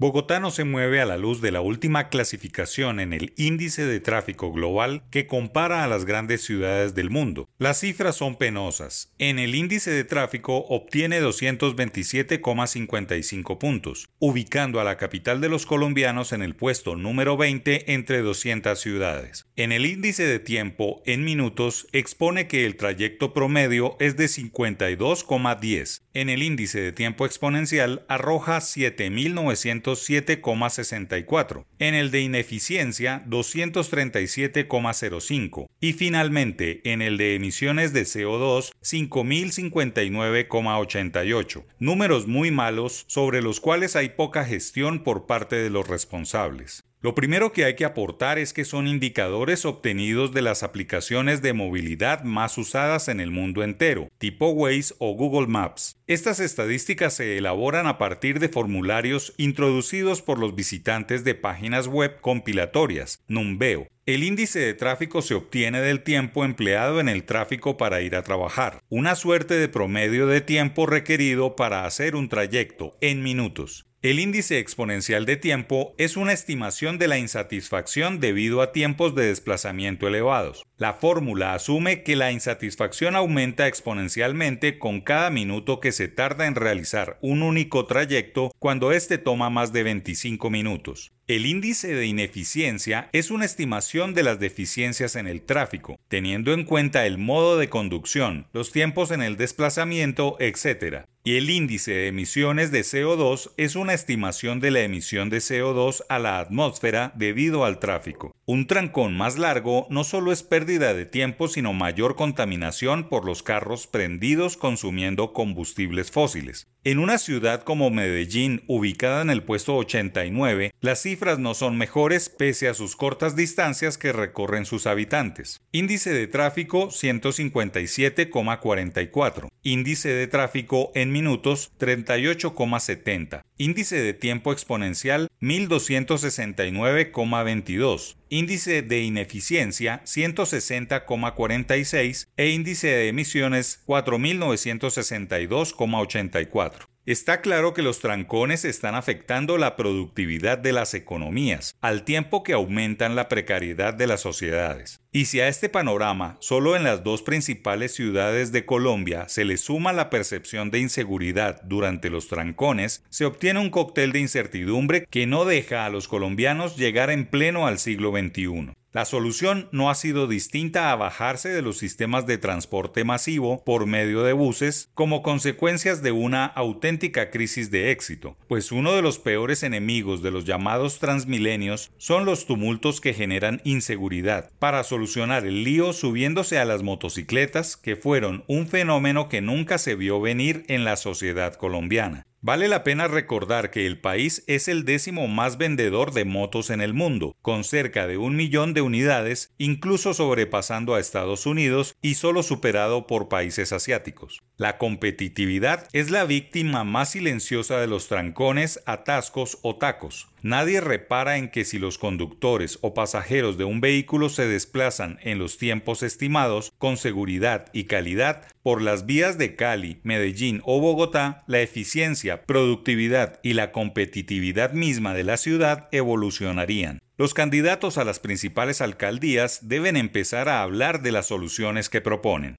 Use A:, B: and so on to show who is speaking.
A: Bogotá no se mueve a la luz de la última clasificación en el índice de tráfico global que compara a las grandes ciudades del mundo. Las cifras son penosas. En el índice de tráfico obtiene 227,55 puntos, ubicando a la capital de los colombianos en el puesto número 20 entre 200 ciudades. En el índice de tiempo en minutos expone que el trayecto promedio es de 52,10. En el índice de tiempo exponencial arroja 7900 7,64, en el de ineficiencia 237,05 y finalmente en el de emisiones de CO2 5059,88, números muy malos sobre los cuales hay poca gestión por parte de los responsables. Lo primero que hay que aportar es que son indicadores obtenidos de las aplicaciones de movilidad más usadas en el mundo entero, tipo Waze o Google Maps. Estas estadísticas se elaboran a partir de formularios introducidos por los visitantes de páginas web compilatorias, Numbeo. El índice de tráfico se obtiene del tiempo empleado en el tráfico para ir a trabajar, una suerte de promedio de tiempo requerido para hacer un trayecto en minutos. El índice exponencial de tiempo es una estimación de la insatisfacción debido a tiempos de desplazamiento elevados. La fórmula asume que la insatisfacción aumenta exponencialmente con cada minuto que se tarda en realizar un único trayecto cuando éste toma más de 25 minutos. El índice de ineficiencia es una estimación de las deficiencias en el tráfico, teniendo en cuenta el modo de conducción, los tiempos en el desplazamiento, etc. Y el índice de emisiones de CO2 es una estimación de la emisión de CO2 a la atmósfera debido al tráfico. Un trancón más largo no solo es pérdida de tiempo, sino mayor contaminación por los carros prendidos consumiendo combustibles fósiles. En una ciudad como Medellín, ubicada en el puesto 89, las cifras no son mejores pese a sus cortas distancias que recorren sus habitantes. Índice de tráfico 157,44. Índice de tráfico en minutos 38,70. Índice de tiempo exponencial 1269,22 índice de ineficiencia 160,46 e índice de emisiones 4962,84. Está claro que los trancones están afectando la productividad de las economías, al tiempo que aumentan la precariedad de las sociedades. Y si a este panorama, solo en las dos principales ciudades de Colombia se le suma la percepción de inseguridad durante los trancones, se obtiene un cóctel de incertidumbre que no deja a los colombianos llegar en pleno al siglo XXI. La solución no ha sido distinta a bajarse de los sistemas de transporte masivo por medio de buses como consecuencias de una auténtica crisis de éxito, pues uno de los peores enemigos de los llamados transmilenios son los tumultos que generan inseguridad, para solucionar el lío subiéndose a las motocicletas que fueron un fenómeno que nunca se vio venir en la sociedad colombiana. Vale la pena recordar que el país es el décimo más vendedor de motos en el mundo, con cerca de un millón de unidades, incluso sobrepasando a Estados Unidos y solo superado por países asiáticos. La competitividad es la víctima más silenciosa de los trancones, atascos o tacos. Nadie repara en que si los conductores o pasajeros de un vehículo se desplazan en los tiempos estimados con seguridad y calidad por las vías de Cali, Medellín o Bogotá, la eficiencia, productividad y la competitividad misma de la ciudad evolucionarían. Los candidatos a las principales alcaldías deben empezar a hablar de las soluciones que proponen.